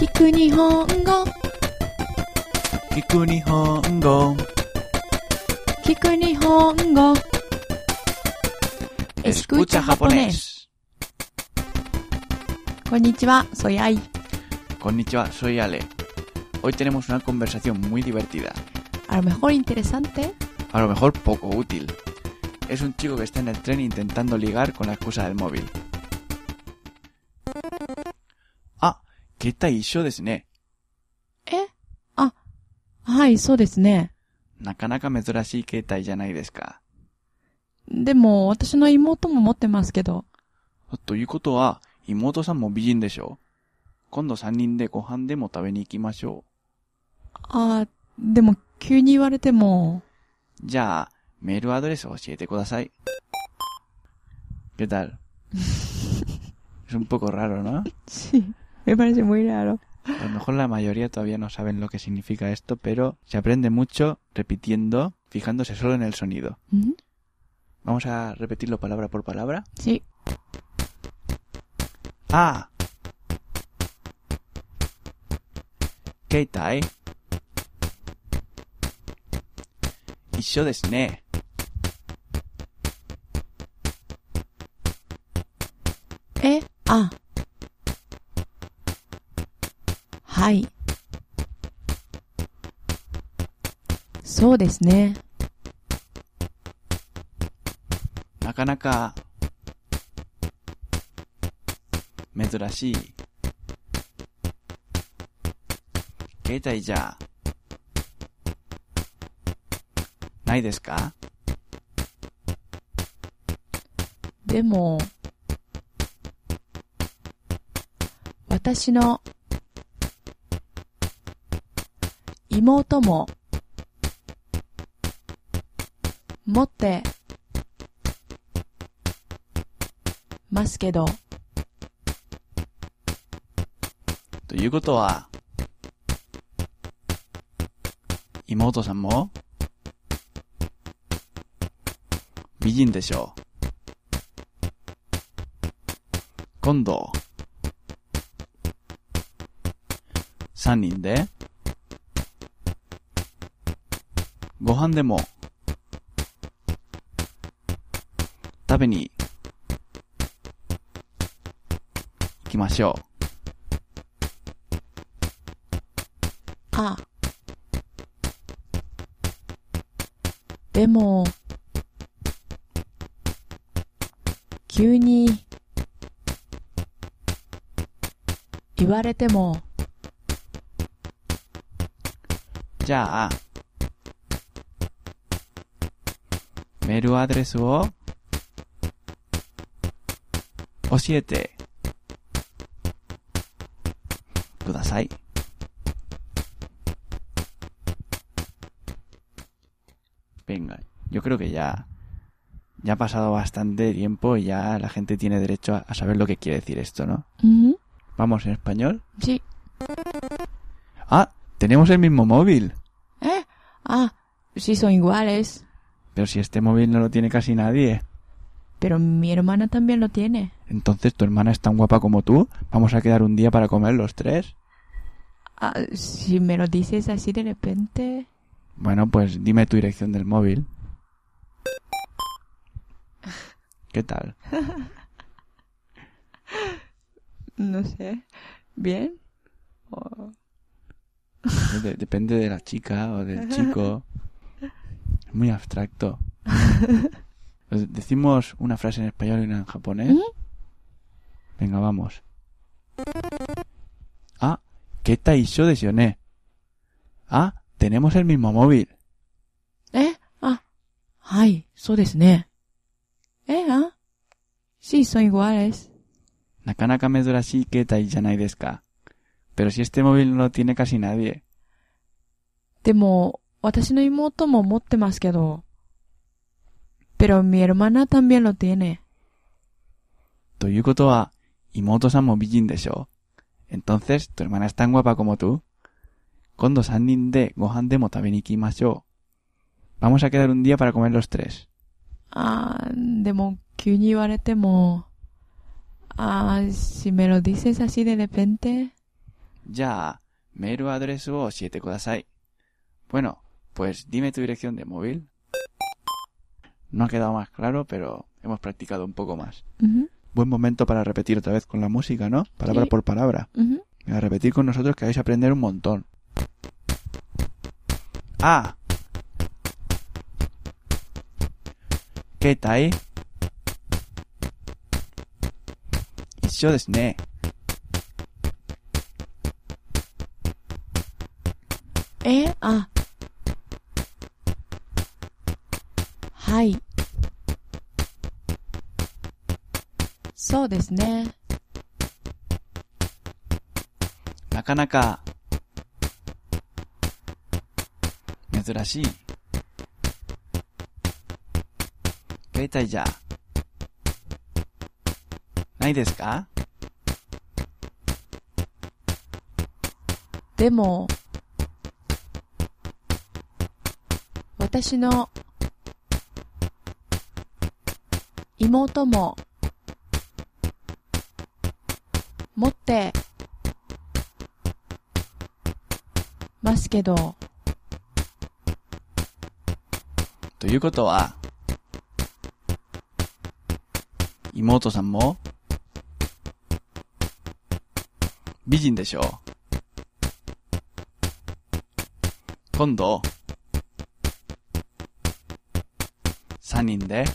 聞く日本語聞く日本語聞く日本語 Escucha japonés こんにちは、ソイアイ。 Konnichiwa, soy Ale. Hoy tenemos una conversación muy divertida, A lo mejor interesante. a lo mejor poco útil. Es un chico que está en el tren intentando ligar con la excusa del móvil. Ah, ¿qué tal desu ne? え？あ、はい、そうですね。なかなか珍しい携帯じゃないですか。でも、私の妹も持ってますけど。ということは、妹さんも美人でしょ？今度三人でご飯でも食べに行きましょあ、でも、急に言われても。う。じゃあ、メールアドレスを教えてください。¿Qué tal? es un poco raro, ¿no? Sí, Me parece muy raro. A lo mejor la mayoría todavía no saben lo que significa esto, pero se aprende mucho repitiendo, fijándose solo en el sonido. Vamos a repetirlo palabra por palabra. Sí. Ah. Keitai. Isho desu ne. E a. はい。そうですね。なかなか珍しい携帯じゃないですか？でも、私の妹も持ってますけど、ということは妹さんも美人でしょう。今度三人で飯でも食べに行きましょうあ。でも、急に言われても、じゃあ、 메루 아드레스 워 오시에테 쿠다사이 Venga, yo creo que ya ya ha pasado bastante tiempo y ya la gente tiene derecho a, saber lo que quiere decir esto, ¿no? ¿Vamos en español? Sí. Ah, tenemos el mismo móvil. ¿Eh? Ah, sí, son iguales. Pero si este móvil no lo tiene casi nadie. Pero mi hermana también lo tiene. Entonces, ¿tu hermana es tan guapa como tú? ¿Vamos a quedar un día para comer los tres? Ah, si me lo dices así de repente. Bueno, pues dime tu dirección del móvil. ¿Qué tal? No sé. ¿Bien? O- De- depende de la chica o del chico. Muy abstracto. Pues decimos una frase en español y una en japonés. ¿Mm? Venga, vamos. Ah, ¿qué taisho de Ah, tenemos el mismo móvil. ¿Eh? Ah, ay, so ¿Eh? Ah, sí, son iguales. Nakanaka medurashi que tai janai desu Pero si este móvil no lo tiene casi nadie. Demo, 私の妹も持ってますけど。Pero mi hermana también lo tiene. ということは、妹さんも美人でしょ Entonces, tu hermana es tan guapa como tú. 今度三人でご飯でも食べに行きましょう。Vamos a quedar un día para comer los tres. あー、でも、急に言われても。あー、si me lo dices así de repente. じゃあ、メールアドレスを教えてください。Bueno, Pues dime tu dirección de móvil. No ha quedado más claro, pero hemos practicado un poco más. Buen momento para repetir otra vez con la música, ¿no? Palabra por palabra. A repetir con nosotros que vais a aprender un montón. Ah. ¿Qué tal? Yo desne. Eh, ah. そうですね。なかなか、珍しい。携帯じゃ、ないですか？でも、私の妹も持ってますけど、ということは、妹さんも、美人でしょう。今度、三人で、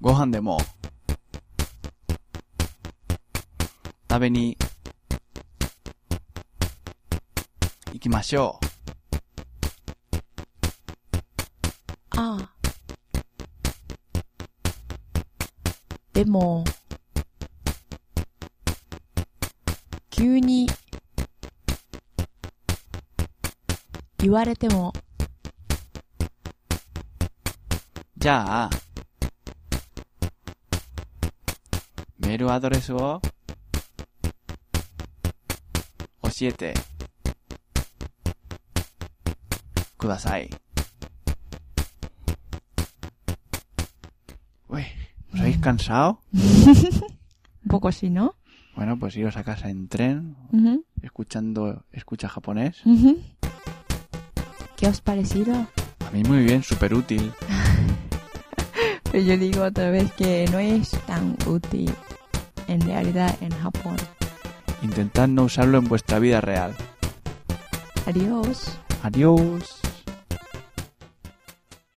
ご飯でも、食べに、行きましょう。ああ。でも、急に言われても、じゃあ、メールアドレスを siete. Kudasai. Uy, ¿os habéis mm. cansado? Un poco así, ¿no? Bueno, pues iros a casa en tren, escuchando escucha japonés. ¿Qué os parecido? A mí muy bien, súper útil. Pero yo digo otra vez que no es tan útil en realidad en Japón. Intentad no usarlo en vuestra vida real. Adiós. Adiós.